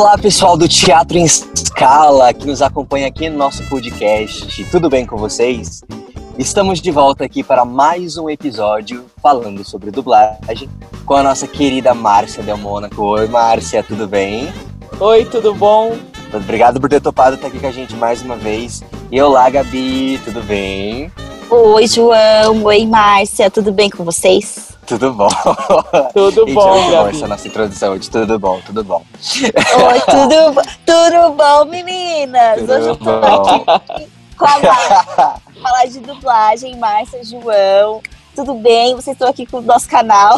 Olá, pessoal do Teatro em Escala, que nos acompanha aqui no nosso podcast. Tudo bem com vocês? Estamos de volta aqui para mais um episódio falando sobre dublagem com a nossa querida Márcia Del Mônaco. Oi, Márcia, tudo bem? Oi, tudo bom? Obrigado por ter topado estar aqui com a gente mais uma vez. E olá, Gabi, tudo bem? Oi, João. Oi, Márcia. Tudo bem com vocês? Tudo bom. Tudo Gente, bom, muito bom Gabi. essa nossa introdução hoje. Tudo bom, tudo bom. Oi, tudo, tudo bom, meninas? Hoje eu Tudo tô bom. aqui com a Márcia, falar de dublagem, Márcia, João. Tudo bem? Vocês estão aqui com o nosso canal.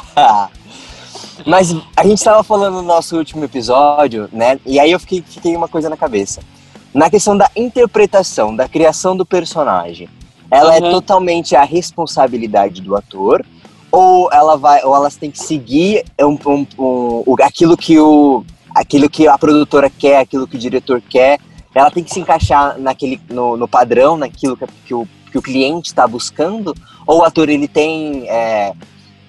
Mas a gente estava falando no nosso último episódio, né? E aí eu fiquei, fiquei uma coisa na cabeça. Na questão da interpretação, da criação do personagem, ela é Uhum. totalmente a responsabilidade do ator ou ela vai, ou elas têm que seguir um, um- um- aquilo que o, aquilo que a produtora quer, aquilo que o diretor quer. Ela tem que se encaixar naquele, no, no padrão, naquilo que, que o, que o cliente está buscando. Ou o ator ele tem é,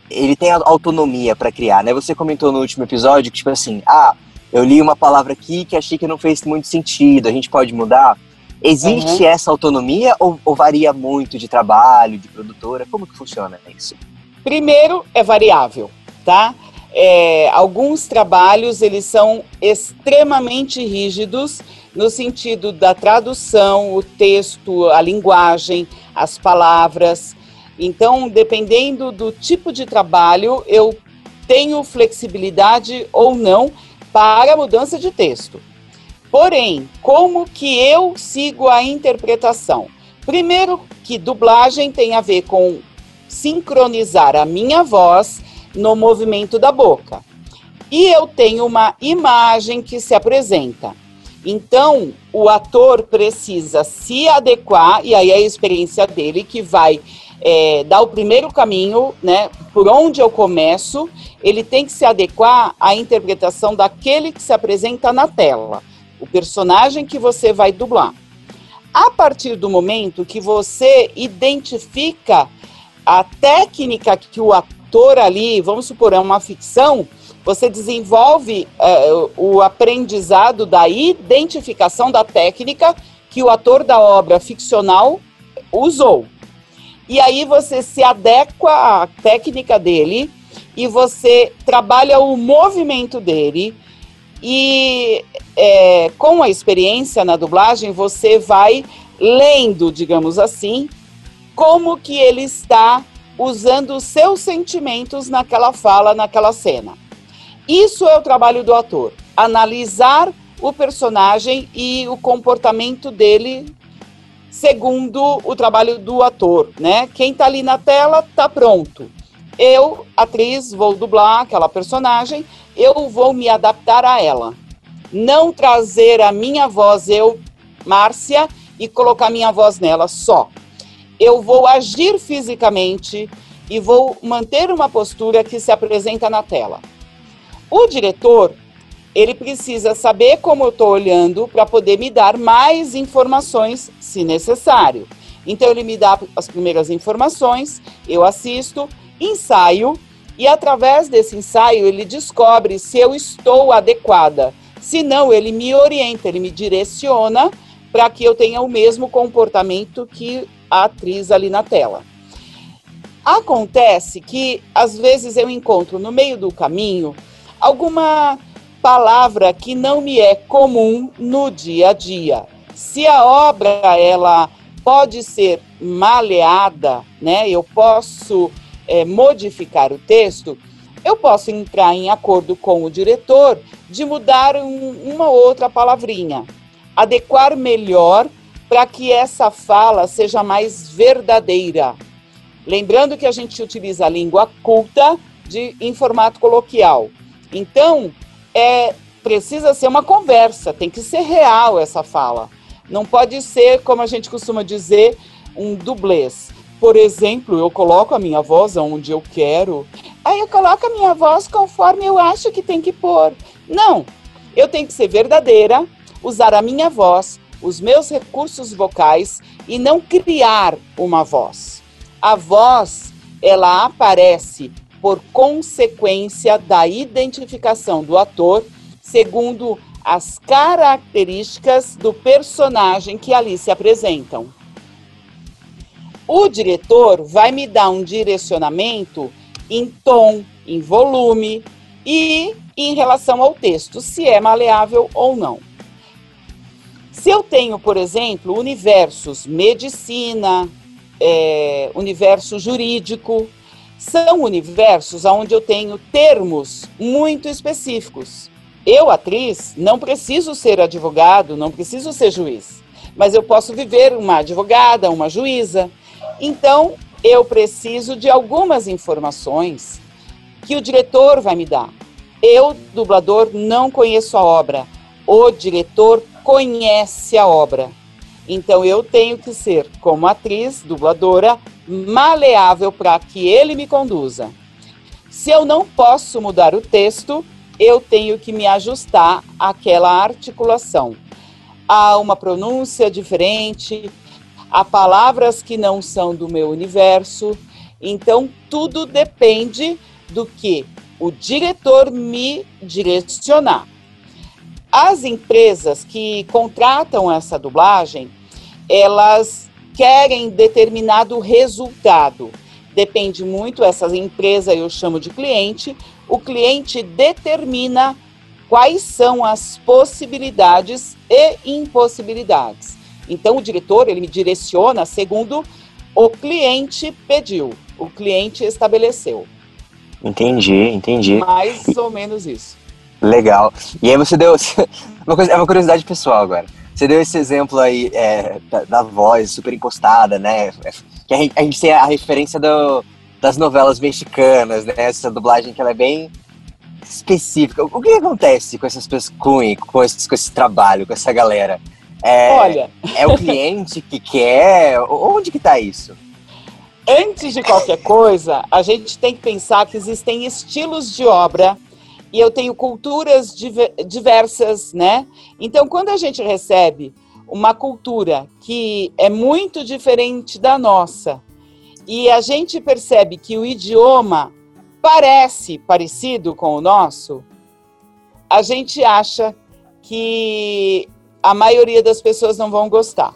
ele tem autonomia para criar, né? Você comentou no último episódio que, tipo assim, ah, eu li uma palavra aqui que achei que não fez muito sentido, a gente pode mudar. Existe essa autonomia ou, ou varia muito de trabalho, de produtora? Como que funciona isso? Primeiro, é variável, tá? É, alguns trabalhos, eles são extremamente rígidos no sentido da tradução, o texto, a linguagem, as palavras. Então, dependendo do tipo de trabalho, eu tenho flexibilidade ou não para a mudança de texto. Porém, como que eu sigo a interpretação? Primeiro, que dublagem tem a ver com sincronizar a minha voz no movimento da boca. E eu tenho uma imagem que se apresenta. Então, o ator precisa se adequar, e aí é a experiência dele que vai é, dar o primeiro caminho, né? Por onde eu começo, ele tem que se adequar à interpretação daquele que se apresenta na tela, o personagem que você vai dublar. A partir do momento que você identifica a técnica que o ator ali, vamos supor, é uma ficção, você desenvolve eh, o aprendizado da identificação da técnica que o ator da obra ficcional usou. E aí você se adequa à técnica dele e você trabalha o movimento dele e eh, com a experiência na dublagem você vai lendo, digamos assim, como que ele está usando os seus sentimentos naquela fala, naquela cena. Isso é o trabalho do ator, analisar o personagem e o comportamento dele segundo o trabalho do ator, né? Quem tá ali na tela tá pronto. Eu, atriz, vou dublar aquela personagem, eu vou me adaptar a ela. Não trazer a minha voz, eu, Márcia, e colocar minha voz nela só eu vou agir fisicamente e vou manter uma postura que se apresenta na tela. O diretor, ele precisa saber como eu estou olhando para poder me dar mais informações, se necessário. Então, ele me dá as primeiras informações, eu assisto, ensaio, e através desse ensaio, ele descobre se eu estou adequada. Se não, ele me orienta, ele me direciona para que eu tenha o mesmo comportamento que a atriz ali na tela. Acontece que às vezes eu encontro no meio do caminho alguma palavra que não me é comum no dia a dia. Se a obra ela pode ser maleada, né? Eu posso é, modificar o texto. Eu posso entrar em acordo com o diretor de mudar um, uma outra palavrinha, adequar melhor para que essa fala seja mais verdadeira. Lembrando que a gente utiliza a língua culta de, em formato coloquial. Então, é, precisa ser uma conversa, tem que ser real essa fala. Não pode ser, como a gente costuma dizer, um dublês. Por exemplo, eu coloco a minha voz onde eu quero, aí eu coloco a minha voz conforme eu acho que tem que pôr. Não, eu tenho que ser verdadeira, usar a minha voz, os meus recursos vocais e não criar uma voz. A voz, ela aparece por consequência da identificação do ator segundo as características do personagem que ali se apresentam. O diretor vai me dar um direcionamento em tom, em volume e em relação ao texto, se é maleável ou não. Se eu tenho, por exemplo, universos medicina, é, universo jurídico, são universos onde eu tenho termos muito específicos. Eu, atriz, não preciso ser advogado, não preciso ser juiz, mas eu posso viver uma advogada, uma juíza. Então, eu preciso de algumas informações que o diretor vai me dar. Eu, dublador, não conheço a obra. O diretor conhece a obra. Então eu tenho que ser, como atriz, dubladora, maleável para que ele me conduza. Se eu não posso mudar o texto, eu tenho que me ajustar àquela articulação. Há uma pronúncia diferente, há palavras que não são do meu universo. Então tudo depende do que o diretor me direcionar. As empresas que contratam essa dublagem, elas querem determinado resultado. Depende muito, essa empresa eu chamo de cliente, o cliente determina quais são as possibilidades e impossibilidades. Então o diretor, ele me direciona segundo o cliente pediu, o cliente estabeleceu. Entendi, entendi. Mais ou menos isso. Legal. E aí você deu. Uma coisa, é uma curiosidade pessoal agora. Você deu esse exemplo aí é, da, voz super encostada, né? Que a gente, a gente tem a referência do, das novelas mexicanas, né? Essa dublagem que ela é bem específica. O que acontece com essas pessoas, com, com, esse, com esse trabalho, com essa galera? É, Olha. É o cliente que quer? Onde que tá isso? Antes de qualquer coisa, a gente tem que pensar que existem estilos de obra e eu tenho culturas diversas, né? Então, quando a gente recebe uma cultura que é muito diferente da nossa e a gente percebe que o idioma parece parecido com o nosso, a gente acha que a maioria das pessoas não vão gostar.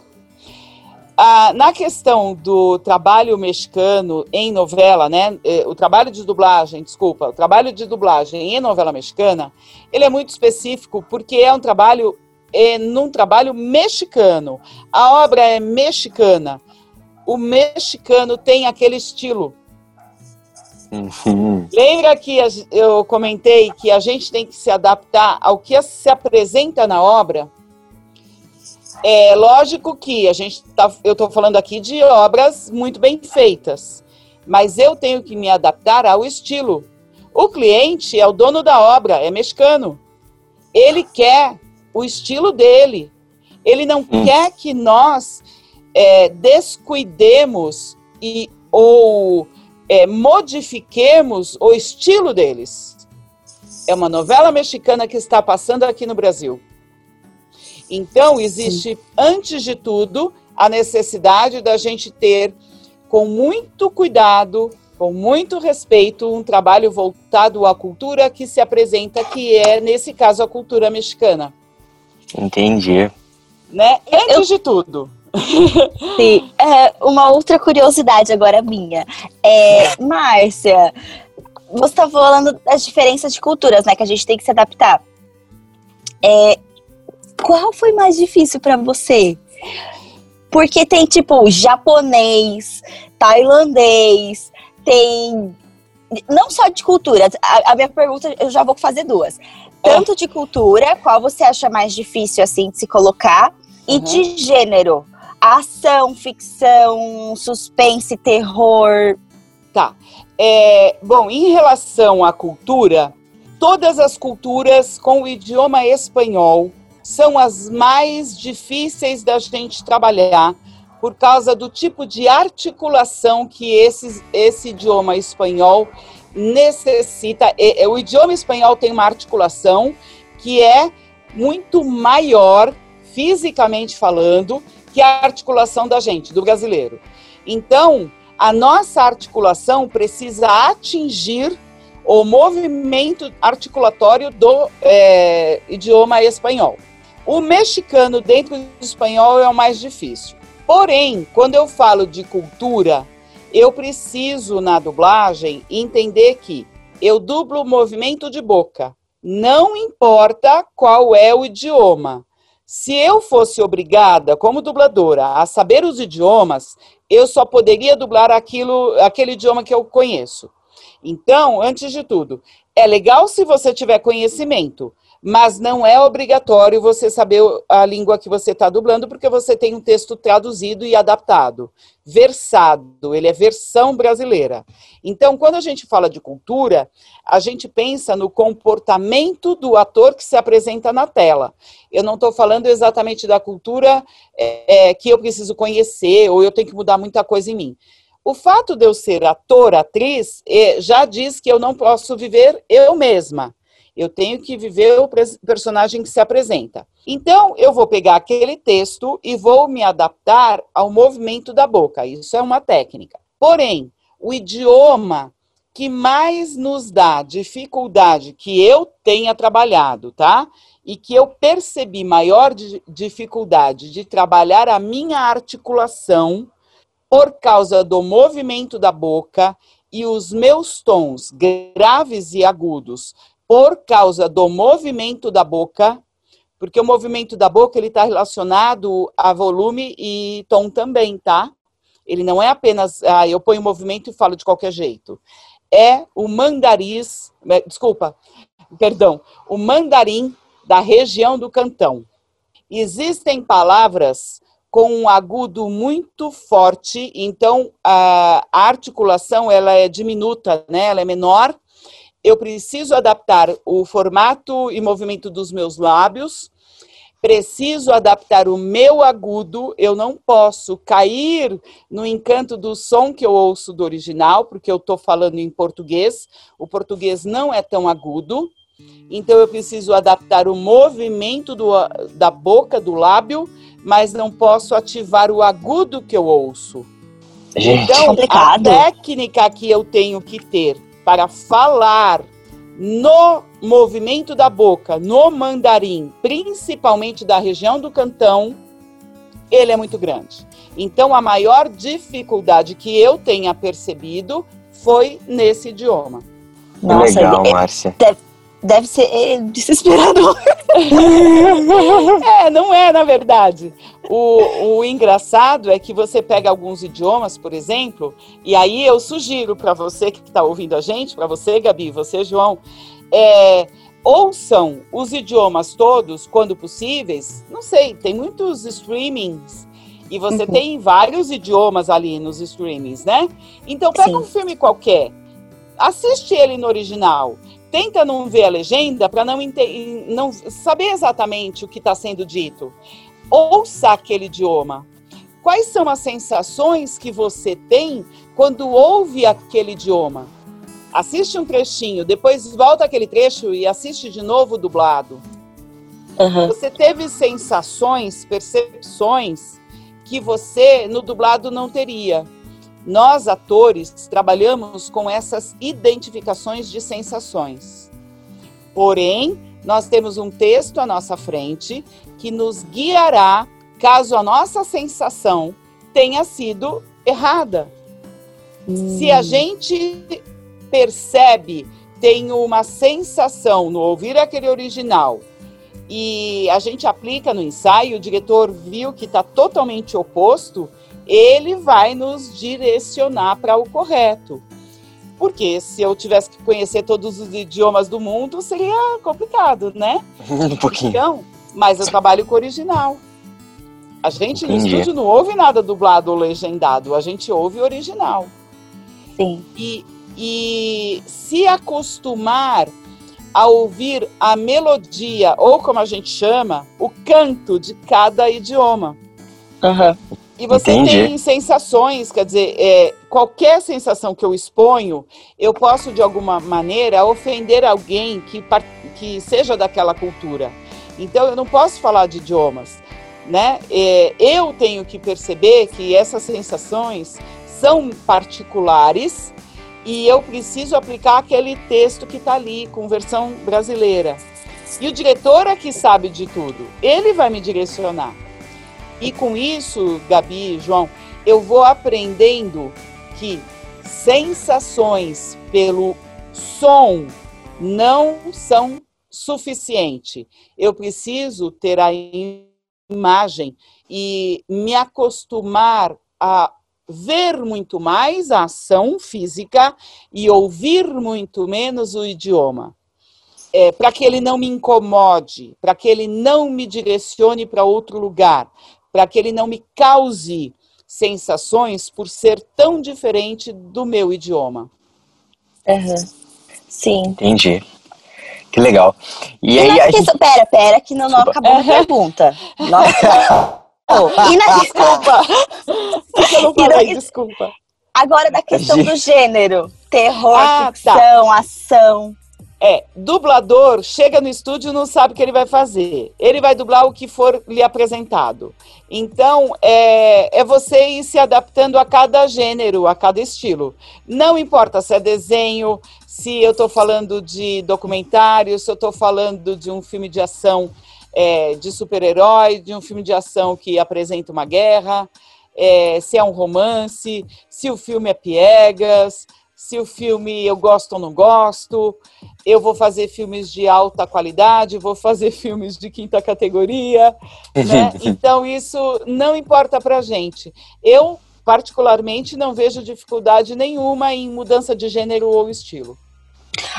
Ah, na questão do trabalho mexicano em novela, né? Eh, o trabalho de dublagem, desculpa, o trabalho de dublagem em novela mexicana, ele é muito específico porque é um trabalho é num trabalho mexicano. A obra é mexicana. O mexicano tem aquele estilo. Uhum. Lembra que eu comentei que a gente tem que se adaptar ao que se apresenta na obra? É lógico que a gente tá, eu estou falando aqui de obras muito bem feitas, mas eu tenho que me adaptar ao estilo. O cliente é o dono da obra, é mexicano. Ele quer o estilo dele. Ele não hum. quer que nós é, descuidemos e ou é, modifiquemos o estilo deles. É uma novela mexicana que está passando aqui no Brasil. Então, existe, Sim. antes de tudo, a necessidade da gente ter, com muito cuidado, com muito respeito, um trabalho voltado à cultura que se apresenta, que é, nesse caso, a cultura mexicana. Entendi. Né? Antes Eu... de tudo. Sim. É, uma outra curiosidade agora minha. É, Márcia, você está falando das diferenças de culturas, né? Que a gente tem que se adaptar. É, qual foi mais difícil para você? Porque tem tipo japonês, tailandês, tem não só de cultura. A, a minha pergunta eu já vou fazer duas. Tanto de cultura, qual você acha mais difícil assim de se colocar, e uhum. de gênero, ação, ficção, suspense, terror. Tá. É, bom, em relação à cultura, todas as culturas com o idioma espanhol são as mais difíceis da gente trabalhar por causa do tipo de articulação que esse, esse idioma espanhol necessita. O idioma espanhol tem uma articulação que é muito maior, fisicamente falando, que a articulação da gente, do brasileiro. Então, a nossa articulação precisa atingir o movimento articulatório do é, idioma espanhol. O mexicano dentro do espanhol é o mais difícil. Porém, quando eu falo de cultura, eu preciso na dublagem entender que eu dublo o movimento de boca. Não importa qual é o idioma. Se eu fosse obrigada, como dubladora, a saber os idiomas, eu só poderia dublar aquilo, aquele idioma que eu conheço. Então, antes de tudo, é legal se você tiver conhecimento, mas não é obrigatório você saber a língua que você está dublando, porque você tem um texto traduzido e adaptado, versado, ele é versão brasileira. Então, quando a gente fala de cultura, a gente pensa no comportamento do ator que se apresenta na tela. Eu não estou falando exatamente da cultura é, é, que eu preciso conhecer, ou eu tenho que mudar muita coisa em mim. O fato de eu ser ator, atriz, é, já diz que eu não posso viver eu mesma. Eu tenho que viver o personagem que se apresenta. Então, eu vou pegar aquele texto e vou me adaptar ao movimento da boca. Isso é uma técnica. Porém, o idioma que mais nos dá dificuldade, que eu tenha trabalhado, tá? E que eu percebi maior dificuldade de trabalhar a minha articulação por causa do movimento da boca e os meus tons graves e agudos por causa do movimento da boca, porque o movimento da boca ele está relacionado a volume e tom também, tá? Ele não é apenas, ah, eu ponho movimento e falo de qualquer jeito. É o mandariz, é, desculpa, perdão, o mandarim da região do cantão. Existem palavras com um agudo muito forte, então a articulação ela é diminuta, né? Ela é menor eu preciso adaptar o formato e movimento dos meus lábios, preciso adaptar o meu agudo, eu não posso cair no encanto do som que eu ouço do original, porque eu estou falando em português, o português não é tão agudo, então eu preciso adaptar o movimento do, da boca, do lábio, mas não posso ativar o agudo que eu ouço. Gente, então, complicado. a técnica que eu tenho que ter para falar no movimento da boca, no mandarim, principalmente da região do cantão, ele é muito grande. Então, a maior dificuldade que eu tenha percebido foi nesse idioma. Nossa, Legal, Márcia. Deve, ser é, desesperador. é, não é, na verdade. O, o engraçado é que você pega alguns idiomas, por exemplo, e aí eu sugiro para você que está ouvindo a gente, para você, Gabi, você, João, é, ouçam os idiomas todos, quando possíveis. Não sei, tem muitos streamings e você uhum. tem vários idiomas ali nos streamings, né? Então pega Sim. um filme qualquer, assiste ele no original tenta não ver a legenda para não, não saber exatamente o que está sendo dito. Ouça aquele idioma. Quais são as sensações que você tem quando ouve aquele idioma? Assiste um trechinho, depois volta aquele trecho e assiste de novo dublado. Uhum. Você teve sensações, percepções que você no dublado não teria. Nós, atores, trabalhamos com essas identificações de sensações. Porém, nós temos um texto à nossa frente que nos guiará caso a nossa sensação tenha sido errada. Hum. Se a hum. gente percebe, tem uma sensação no ouvir aquele original e a gente aplica no ensaio, o diretor viu que está totalmente oposto, ele vai nos direcionar para o correto. Porque se eu tivesse que conhecer todos os idiomas do mundo, seria complicado, né? Um pouquinho. Então, mas eu trabalho com o original. A gente Entendi. no estúdio não ouve nada dublado ou legendado, a gente ouve o original. Sim. E, e se acostumar a ouvir a melodia, ou como a gente chama, o canto de cada idioma. Uhum. E você Entendi. tem sensações, quer dizer, é, qualquer sensação que eu exponho, eu posso de alguma maneira ofender alguém que, que seja daquela cultura. Então eu não posso falar de idiomas, né? É, eu tenho que perceber que essas sensações são particulares e eu preciso aplicar aquele texto que está ali, com versão brasileira. E o diretor é que sabe de tudo, ele vai me direcionar. E com isso, Gabi, João, eu vou aprendendo que sensações pelo som não são suficiente. Eu preciso ter a imagem e me acostumar a ver muito mais a ação física e ouvir muito menos o idioma. É, para que ele não me incomode, para que ele não me direcione para outro lugar, para que ele não me cause sensações por ser tão diferente do meu idioma. Uhum. Sim. Entendi. Que legal. E, e aí, a gente... Pera, pera, que não, não acabou a pergunta. Nossa. Oh, e na desculpa. eu não falei, desculpa. Agora da questão do gênero. Terror, ah, tá. ficção, tá. ação. É, dublador chega no estúdio não sabe o que ele vai fazer. Ele vai dublar o que for lhe apresentado. Então, é, é você ir se adaptando a cada gênero, a cada estilo. Não importa se é desenho, se eu estou falando de documentário, se eu estou falando de um filme de ação é, de super-herói, de um filme de ação que apresenta uma guerra, é, se é um romance, se o filme é piegas, se o filme eu gosto ou não gosto. Eu vou fazer filmes de alta qualidade, vou fazer filmes de quinta categoria. Né? Então, isso não importa para gente. Eu, particularmente, não vejo dificuldade nenhuma em mudança de gênero ou estilo.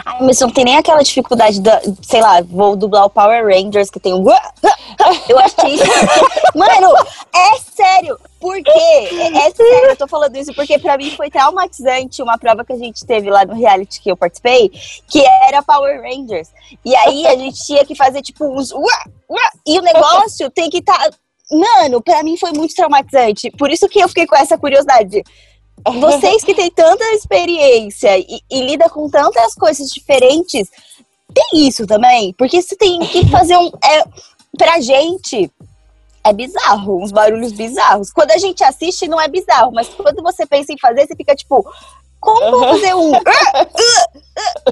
Ai, mas não tem nem aquela dificuldade da, sei lá, vou dublar o Power Rangers que tem um. Eu achei. Mano, é sério. Por quê? É, é sério, eu tô falando isso porque pra mim foi traumatizante uma prova que a gente teve lá no reality que eu participei, que era Power Rangers. E aí a gente tinha que fazer tipo uns. E o negócio tem que estar. Tá... Mano, pra mim foi muito traumatizante. Por isso que eu fiquei com essa curiosidade. Vocês que têm tanta experiência e, e lida com tantas coisas diferentes, tem isso também? Porque você tem que fazer um. É, pra gente, é bizarro, uns barulhos bizarros. Quando a gente assiste, não é bizarro, mas quando você pensa em fazer, você fica tipo. Como vou fazer um.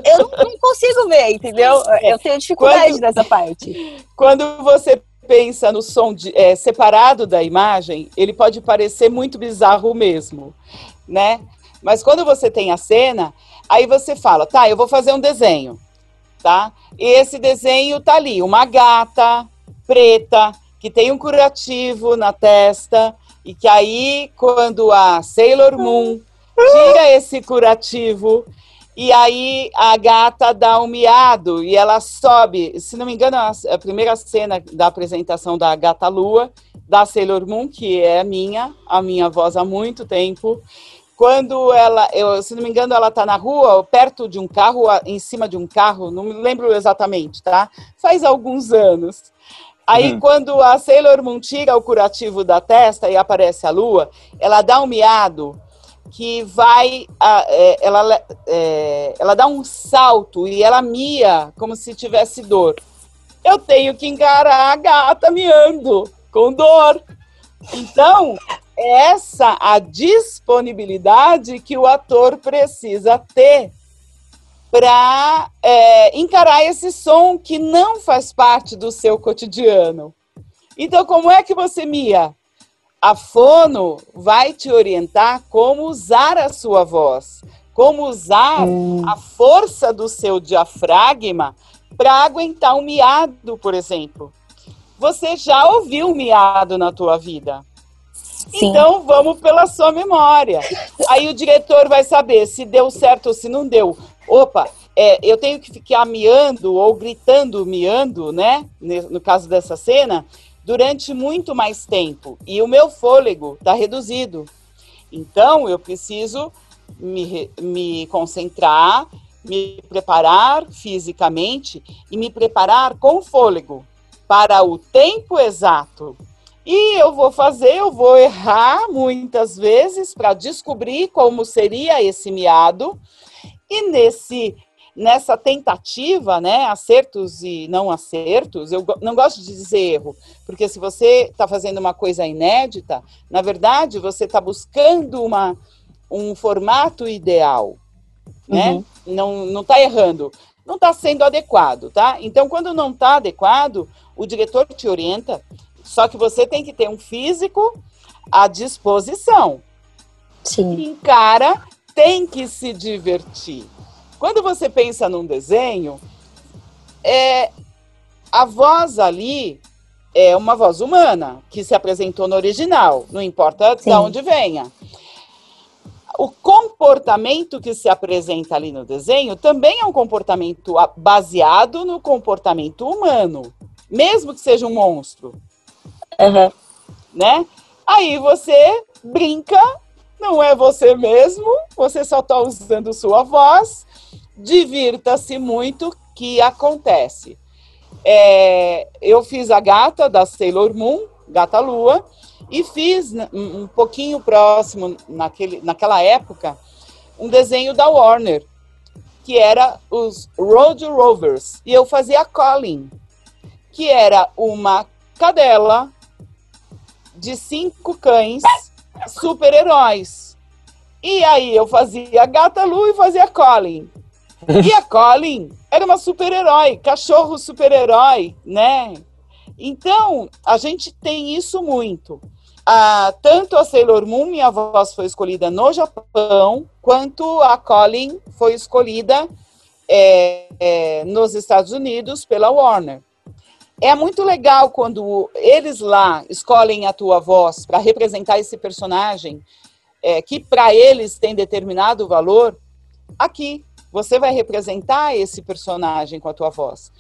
Eu não, consigo ver, entendeu? Eu tenho dificuldade quando, nessa parte. Quando você pensa no som de, é, separado da imagem, ele pode parecer muito bizarro mesmo né? Mas quando você tem a cena, aí você fala, tá, eu vou fazer um desenho, tá? E esse desenho tá ali, uma gata preta que tem um curativo na testa e que aí quando a Sailor Moon tira esse curativo e aí a gata dá um miado e ela sobe, se não me engano, a primeira cena da apresentação da Gata Lua, da Sailor Moon, que é minha, a minha voz há muito tempo, quando ela, eu, se não me engano, ela está na rua, perto de um carro, em cima de um carro, não me lembro exatamente, tá? Faz alguns anos. Aí, uhum. quando a Sailor Moon tira o curativo da testa e aparece a lua, ela dá um miado que vai. É, ela, é, ela dá um salto e ela mia como se tivesse dor. Eu tenho que encarar a gata miando com dor. Então, essa a disponibilidade que o ator precisa ter para é, encarar esse som que não faz parte do seu cotidiano. Então, como é que você mia? A fono vai te orientar como usar a sua voz, como usar hum. a força do seu diafragma para aguentar um miado, por exemplo. Você já ouviu miado na tua vida? Sim. Então vamos pela sua memória. Aí o diretor vai saber se deu certo ou se não deu. Opa, é, eu tenho que ficar miando ou gritando miando, né? No caso dessa cena, durante muito mais tempo. E o meu fôlego está reduzido. Então eu preciso me, me concentrar, me preparar fisicamente e me preparar com fôlego para o tempo exato e eu vou fazer, eu vou errar muitas vezes para descobrir como seria esse miado. E nesse nessa tentativa, né, acertos e não acertos, eu não gosto de dizer erro, porque se você está fazendo uma coisa inédita, na verdade você está buscando uma, um formato ideal. né? Uhum. Não, não tá errando. Não está sendo adequado, tá? Então, quando não está adequado, o diretor te orienta, só que você tem que ter um físico à disposição. Sim. Encara, tem que se divertir. Quando você pensa num desenho, é, a voz ali é uma voz humana que se apresentou no original, não importa Sim. de onde venha. O comportamento que se apresenta ali no desenho também é um comportamento baseado no comportamento humano, mesmo que seja um monstro. Uhum. Né? Aí você brinca, não é você mesmo, você só está usando sua voz, divirta-se muito, que acontece. É, eu fiz a gata da Sailor Moon, Gata Lua, e fiz um pouquinho próximo, naquele, naquela época, um desenho da Warner, que era os Road Rovers. E eu fazia a Colin, que era uma cadela de cinco cães super-heróis. E aí eu fazia a Gata Lu e fazia a Colin. E a Colin era uma super-herói, cachorro super-herói, né? Então, a gente tem isso muito. Ah, tanto a Sailor Moon, minha voz foi escolhida no Japão, quanto a Colin foi escolhida é, é, nos Estados Unidos pela Warner. É muito legal quando eles lá escolhem a tua voz para representar esse personagem é, que para eles tem determinado valor. Aqui, você vai representar esse personagem com a tua voz.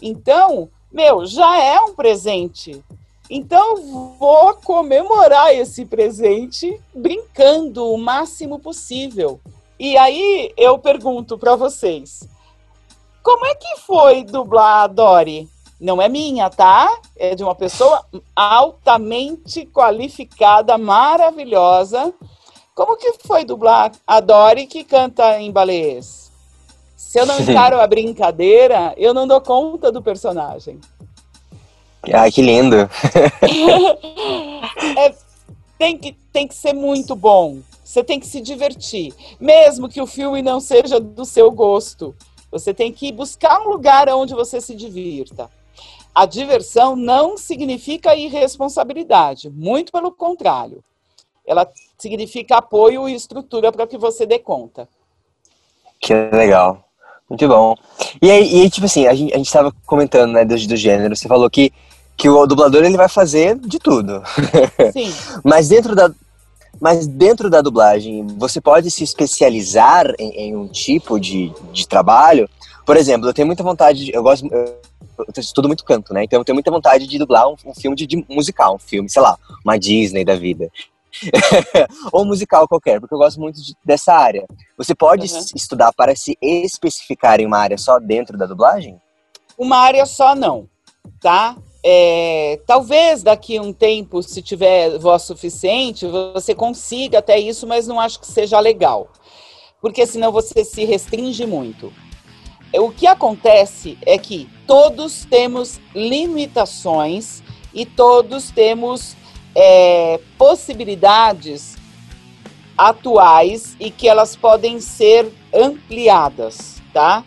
Então, meu, já é um presente. Então, vou comemorar esse presente brincando o máximo possível. E aí, eu pergunto para vocês: como é que foi dublar a Dory? Não é minha, tá? É de uma pessoa altamente qualificada, maravilhosa. Como que foi dublar a Dory que canta em balês? Se eu não encaro a brincadeira, eu não dou conta do personagem. Ah, que lindo! é, tem, que, tem que ser muito bom. Você tem que se divertir. Mesmo que o filme não seja do seu gosto. Você tem que buscar um lugar onde você se divirta. A diversão não significa irresponsabilidade, muito pelo contrário. Ela significa apoio e estrutura para que você dê conta. Que legal. Muito bom. E aí, e aí tipo assim, a gente, a gente tava comentando, né, do, do gênero, você falou que, que o dublador ele vai fazer de tudo. Sim. mas dentro da mas dentro da dublagem, você pode se especializar em, em, um tipo de, de trabalho? Por exemplo, eu tenho muita vontade, de, eu gosto, eu, eu estudo muito canto, né? Então eu tenho muita vontade de dublar um, um filme de, de, musical, um filme, sei lá, uma Disney da vida. ou musical qualquer, porque eu gosto muito de, dessa área. Você pode uhum. estudar para se especificar em uma área só dentro da dublagem? Uma área só não, tá? É, talvez daqui a um tempo, se tiver voz suficiente, você consiga até isso, mas não acho que seja legal, porque senão você se restringe muito. O que acontece é que todos temos limitações e todos temos é, possibilidades atuais e que elas podem ser ampliadas, tá?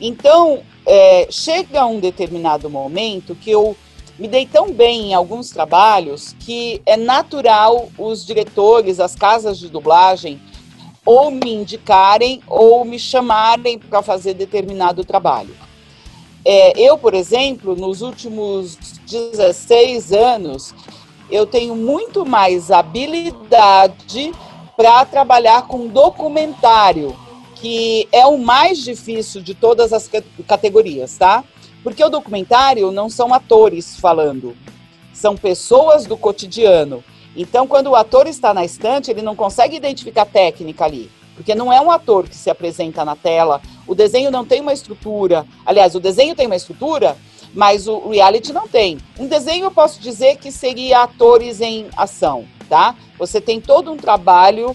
Então, é, chega um determinado momento que eu me dei tão bem em alguns trabalhos que é natural os diretores, as casas de dublagem, ou me indicarem ou me chamarem para fazer determinado trabalho. É, eu, por exemplo, nos últimos 16 anos, eu tenho muito mais habilidade para trabalhar com documentário, que é o mais difícil de todas as categorias, tá? Porque o documentário não são atores falando, são pessoas do cotidiano. Então, quando o ator está na estante, ele não consegue identificar técnica ali, porque não é um ator que se apresenta na tela. O desenho não tem uma estrutura. Aliás, o desenho tem uma estrutura, mas o reality não tem. Um desenho eu posso dizer que seria atores em ação, tá? Você tem todo um trabalho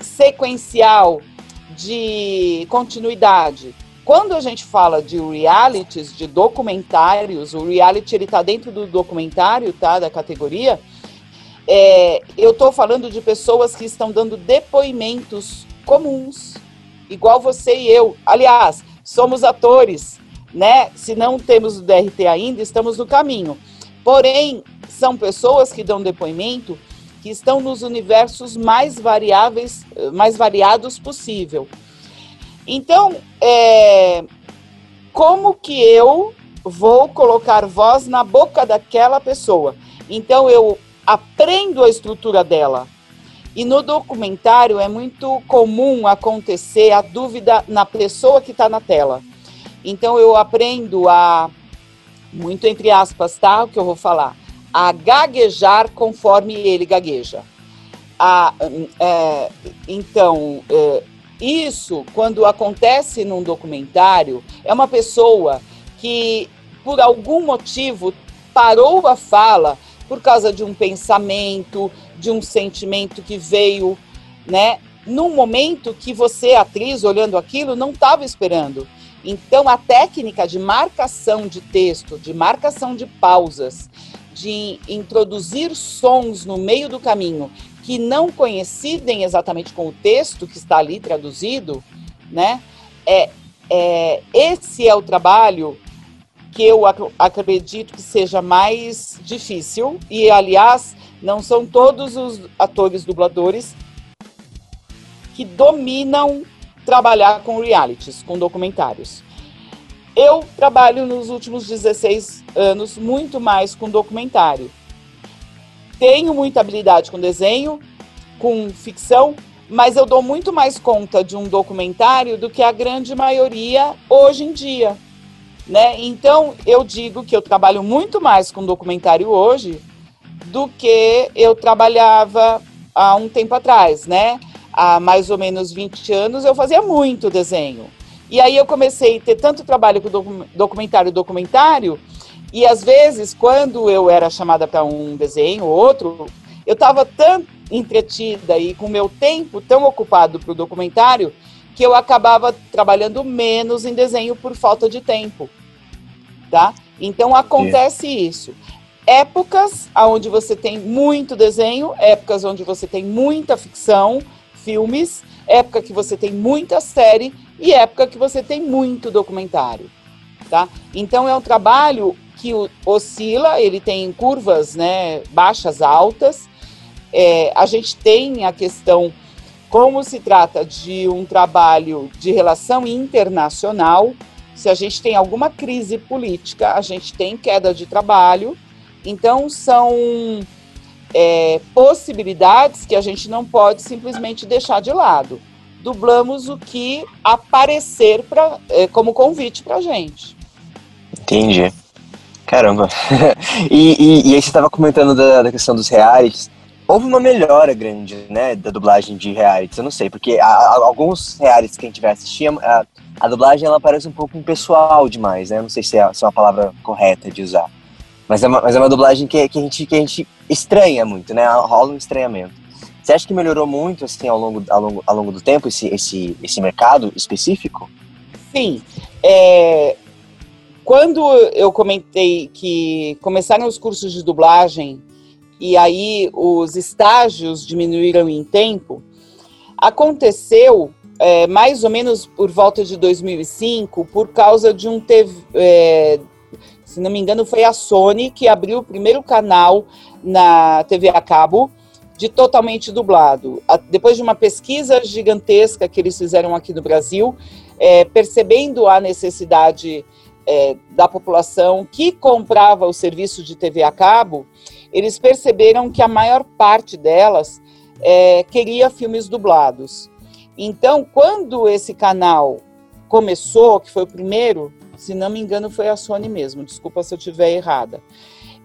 sequencial de continuidade. Quando a gente fala de realities, de documentários, o reality ele está dentro do documentário, tá, da categoria. É, eu estou falando de pessoas que estão dando depoimentos comuns, igual você e eu. Aliás, somos atores, né? Se não temos o DRT ainda, estamos no caminho. Porém, são pessoas que dão depoimento que estão nos universos mais variáveis, mais variados possível. Então, é, como que eu vou colocar voz na boca daquela pessoa? Então, eu aprendo a estrutura dela. E no documentário é muito comum acontecer a dúvida na pessoa que está na tela. Então, eu aprendo a, muito entre aspas, tá? O que eu vou falar a gaguejar conforme ele gagueja. A, é, então, é, isso, quando acontece num documentário, é uma pessoa que, por algum motivo, parou a fala por causa de um pensamento, de um sentimento que veio, né? Num momento que você, atriz, olhando aquilo, não estava esperando. Então, a técnica de marcação de texto, de marcação de pausas, de introduzir sons no meio do caminho que não coincidem exatamente com o texto que está ali traduzido, né? É, é, esse é o trabalho que eu ac acredito que seja mais difícil e, aliás, não são todos os atores dubladores que dominam trabalhar com realities, com documentários. Eu trabalho nos últimos 16 anos muito mais com documentário. Tenho muita habilidade com desenho, com ficção, mas eu dou muito mais conta de um documentário do que a grande maioria hoje em dia. Né? Então, eu digo que eu trabalho muito mais com documentário hoje do que eu trabalhava há um tempo atrás, né? Há mais ou menos 20 anos eu fazia muito desenho. E aí eu comecei a ter tanto trabalho com documentário documentário, e às vezes, quando eu era chamada para um desenho ou outro, eu estava tão entretida e com meu tempo tão ocupado para o documentário que eu acabava trabalhando menos em desenho por falta de tempo, tá? Então acontece isso. Épocas onde você tem muito desenho, épocas onde você tem muita ficção, filmes, época que você tem muita série e época que você tem muito documentário, tá? Então é um trabalho que oscila, ele tem curvas, né, baixas, altas. É, a gente tem a questão como se trata de um trabalho de relação internacional. Se a gente tem alguma crise política, a gente tem queda de trabalho. Então são é, possibilidades que a gente não pode simplesmente deixar de lado dublamos o que aparecer pra, é, como convite pra gente. Entendi. Caramba. e, e, e, aí você estava comentando da, da, questão dos realities. Houve uma melhora grande, né, da dublagem de realities, eu não sei, porque alguns realities que a gente vai assistir, a, a, dublagem ela parece um pouco impessoal demais, né, não sei se é, se é uma palavra correta de usar. Mas é uma, mas é uma dublagem que, que, a gente, que a gente estranha muito, né, rola um estranhamento. Você acha que melhorou muito assim ao longo, ao longo, ao longo do tempo esse, esse, esse mercado específico? Sim. É, quando eu comentei que começaram os cursos de dublagem e aí os estágios diminuíram em tempo, aconteceu é, mais ou menos por volta de 2005 por causa de um TV, é, se não me engano foi a Sony que abriu o primeiro canal na TV a cabo de totalmente dublado. depois de uma pesquisa gigantesca que eles fizeram aqui no Brasil, é, percebendo a necessidade é, da população que comprava o serviço de TV a cabo, eles perceberam que a maior parte delas é, queria filmes dublados. Então, quando esse canal começou, que foi o primeiro, se não me engano, foi a Sony mesmo, desculpa se eu estiver errada.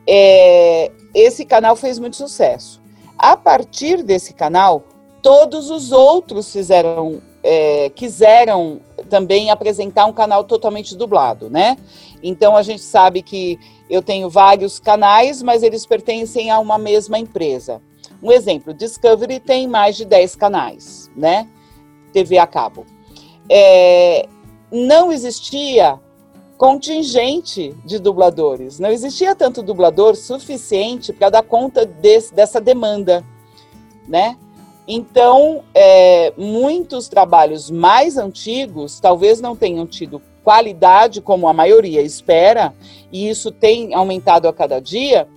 É, esse canal fez muito sucesso. A partir desse canal, todos os outros fizeram, é, quiseram também apresentar um canal totalmente dublado, né? Então a gente sabe que eu tenho vários canais, mas eles pertencem a uma mesma empresa. Um exemplo, Discovery tem mais de 10 canais, né? TV a cabo. É, não existia contingente de dubladores. Não existia tanto dublador suficiente para dar conta desse, dessa demanda, né? Então, é, muitos trabalhos mais antigos talvez não tenham tido qualidade como a maioria espera, e isso tem aumentado a cada dia,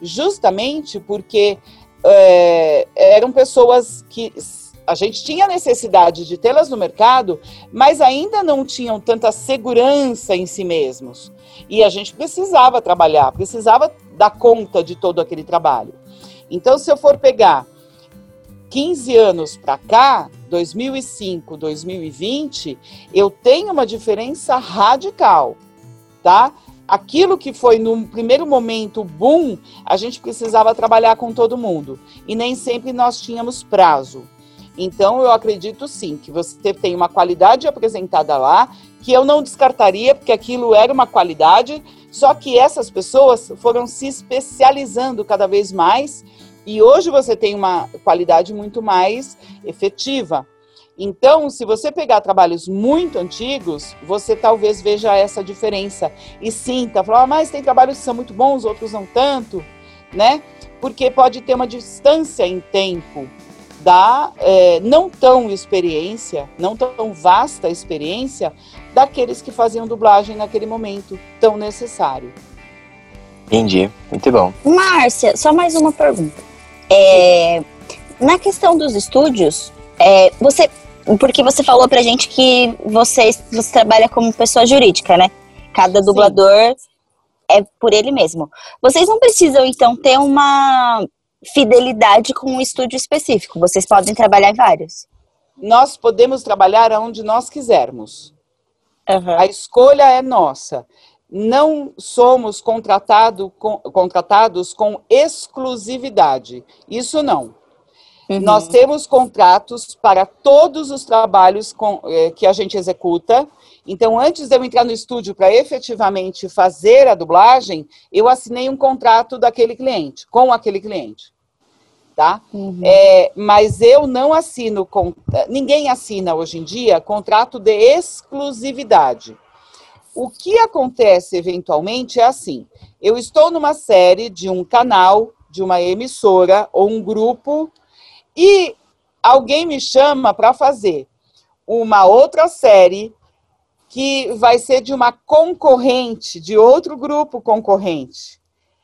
justamente porque é, eram pessoas que a gente tinha necessidade de tê-las no mercado, mas ainda não tinham tanta segurança em si mesmos. E a gente precisava trabalhar, precisava dar conta de todo aquele trabalho. Então, se eu for pegar 15 anos para cá, 2005, 2020, eu tenho uma diferença radical, tá? Aquilo que foi no primeiro momento boom, a gente precisava trabalhar com todo mundo e nem sempre nós tínhamos prazo. Então, eu acredito sim que você tem uma qualidade apresentada lá, que eu não descartaria, porque aquilo era uma qualidade, só que essas pessoas foram se especializando cada vez mais, e hoje você tem uma qualidade muito mais efetiva. Então, se você pegar trabalhos muito antigos, você talvez veja essa diferença e sinta, falar, ah, mas tem trabalhos que são muito bons, outros não tanto, né? Porque pode ter uma distância em tempo da é, não tão experiência, não tão vasta experiência daqueles que faziam dublagem naquele momento tão necessário. Entendi, muito bom. Márcia, só mais uma pergunta. É, na questão dos estúdios, é, você, porque você falou pra gente que você, você trabalha como pessoa jurídica, né? Cada dublador Sim. é por ele mesmo. Vocês não precisam, então, ter uma fidelidade com um estúdio específico. Vocês podem trabalhar em vários. Nós podemos trabalhar aonde nós quisermos. Uhum. A escolha é nossa. Não somos contratado com, contratados com exclusividade. Isso não. Uhum. Nós temos contratos para todos os trabalhos com, eh, que a gente executa. Então, antes de eu entrar no estúdio para efetivamente fazer a dublagem, eu assinei um contrato daquele cliente, com aquele cliente tá? Uhum. É, mas eu não assino, com, ninguém assina hoje em dia contrato de exclusividade. O que acontece eventualmente é assim: eu estou numa série de um canal, de uma emissora ou um grupo, e alguém me chama para fazer uma outra série que vai ser de uma concorrente, de outro grupo concorrente.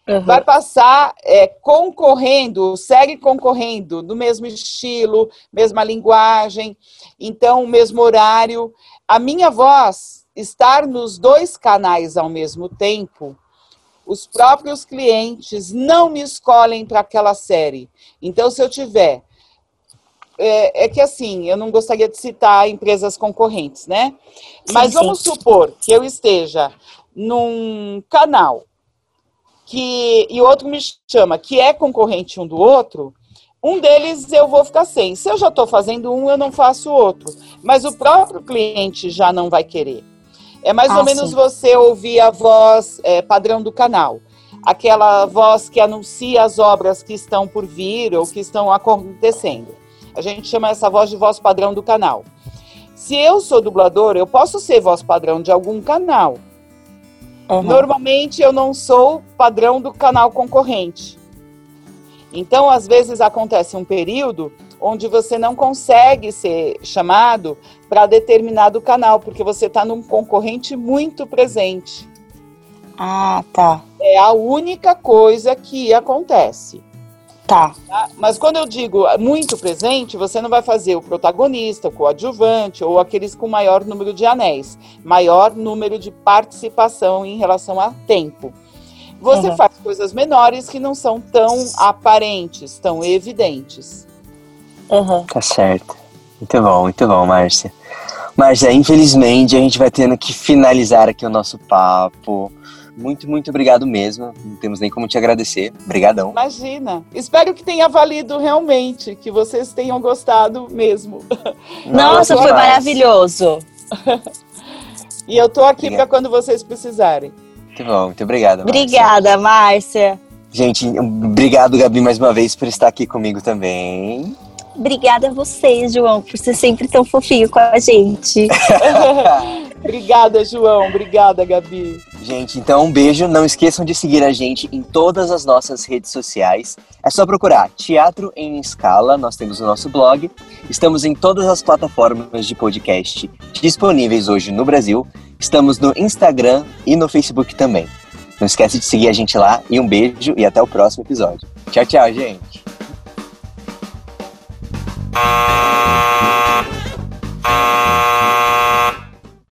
Uhum. Vai passar é, concorrendo, segue concorrendo, no mesmo estilo, mesma linguagem, então, mesmo horário. A minha voz estar nos dois canais ao mesmo tempo, os próprios clientes não me escolhem para aquela série. Então, se eu tiver. É, é, que assim, eu não gostaria de citar empresas concorrentes, né? Mas sim, vamos supor que eu esteja num canal que e outro me chama, que é concorrente um do outro, um deles eu vou ficar sem. Se eu já estou fazendo um, eu não faço outro. Mas o próprio cliente já não vai querer. É mais ah, ou menos sim. você ouvir a voz é, padrão do canal. Aquela voz que anuncia as obras que estão por vir ou que estão acontecendo. A gente chama essa voz de voz padrão do canal. Se eu sou dublador, eu posso ser voz padrão de algum canal. Uhum. Normalmente eu não sou padrão do canal concorrente. Então, às vezes acontece um período onde você não consegue ser chamado para determinado canal, porque você está num concorrente muito presente. Ah, tá. É a única coisa que acontece. Tá. tá. Mas quando eu digo muito presente, você não vai fazer o protagonista, o coadjuvante ou aqueles com maior número de anéis, maior número de participação em relação a tempo. Você uhum. faz coisas menores que não são tão aparentes, tão evidentes. Uhum. Tá certo. Muito bom, muito bom, Márcia. Márcia, infelizmente a gente vai tendo que finalizar aqui o nosso papo. Muito, muito obrigado mesmo. Não temos nem como te agradecer. Obrigadão. Imagina. Espero que tenha valido realmente, que vocês tenham gostado mesmo. Nossa, foi maravilhoso. e eu tô aqui para quando vocês precisarem. Muito bom, muito obrigado. Márcia. Obrigada, Márcia. Gente, obrigado, Gabi, mais uma vez por estar aqui comigo também. Obrigada a você, João, por ser sempre tão fofinho com a gente. Obrigada, João. Obrigada, Gabi. Gente, então um beijo. Não esqueçam de seguir a gente em todas as nossas redes sociais. É só procurar Teatro em Escala. Nós temos o nosso blog. Estamos em todas as plataformas de podcast disponíveis hoje no Brasil. Estamos no Instagram e no Facebook também. Não esquece de seguir a gente lá e um beijo e até o próximo episódio. Tchau, tchau, gente. Ah.